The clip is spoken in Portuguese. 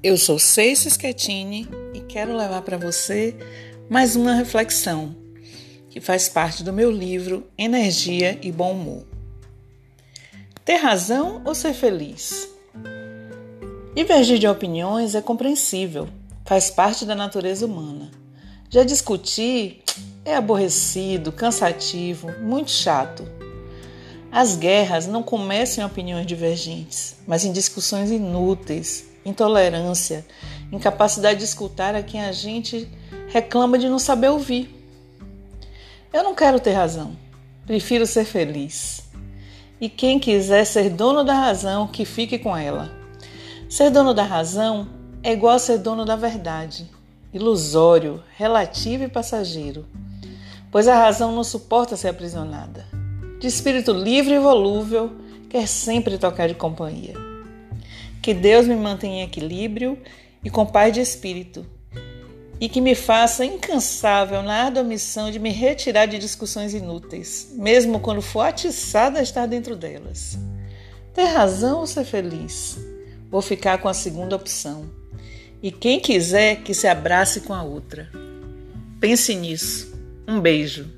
Eu sou Ceice Schettini e quero levar para você mais uma reflexão que faz parte do meu livro Energia e Bom Humor. Ter razão ou ser feliz? Divergir de opiniões é compreensível, faz parte da natureza humana. Já discutir é aborrecido, cansativo, muito chato. As guerras não começam em opiniões divergentes, mas em discussões inúteis, intolerância, incapacidade de escutar a quem a gente reclama de não saber ouvir. Eu não quero ter razão, prefiro ser feliz. E quem quiser ser dono da razão, que fique com ela. Ser dono da razão é igual a ser dono da verdade, ilusório, relativo e passageiro, pois a razão não suporta ser aprisionada. De espírito livre e volúvel, quer sempre tocar de companhia. Que Deus me mantenha em equilíbrio e com paz de espírito, e que me faça incansável na árdua missão de me retirar de discussões inúteis, mesmo quando for atiçada a estar dentro delas. Ter razão ou ser feliz? Vou ficar com a segunda opção. E quem quiser que se abrace com a outra. Pense nisso. Um beijo.